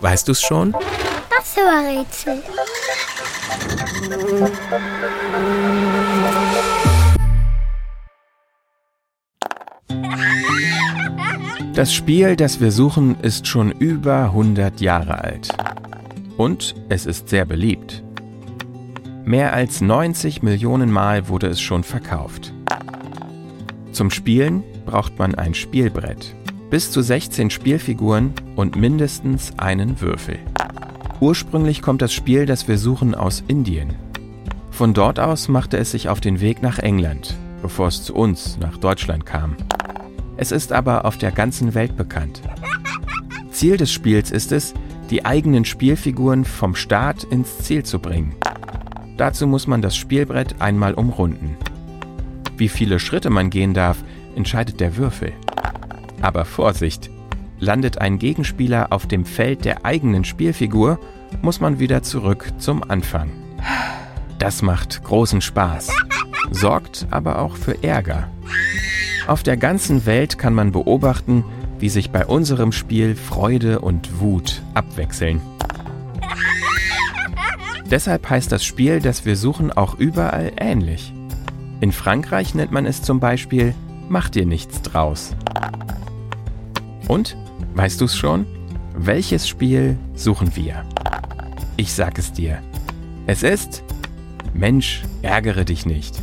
Weißt du's schon? Das Rätsel. Das Spiel, das wir suchen, ist schon über 100 Jahre alt. Und es ist sehr beliebt. Mehr als 90 Millionen Mal wurde es schon verkauft. Zum Spielen braucht man ein Spielbrett, bis zu 16 Spielfiguren und mindestens einen Würfel. Ursprünglich kommt das Spiel, das wir suchen, aus Indien. Von dort aus machte es sich auf den Weg nach England, bevor es zu uns, nach Deutschland kam. Es ist aber auf der ganzen Welt bekannt. Ziel des Spiels ist es, die eigenen Spielfiguren vom Start ins Ziel zu bringen. Dazu muss man das Spielbrett einmal umrunden. Wie viele Schritte man gehen darf, entscheidet der Würfel. Aber Vorsicht! Landet ein Gegenspieler auf dem Feld der eigenen Spielfigur, muss man wieder zurück zum Anfang. Das macht großen Spaß, sorgt aber auch für Ärger. Auf der ganzen Welt kann man beobachten, wie sich bei unserem Spiel Freude und Wut abwechseln. Deshalb heißt das Spiel, das wir suchen, auch überall ähnlich. In Frankreich nennt man es zum Beispiel Mach dir nichts draus. Und, weißt du es schon? Welches Spiel suchen wir? Ich sag es dir. Es ist Mensch, ärgere dich nicht.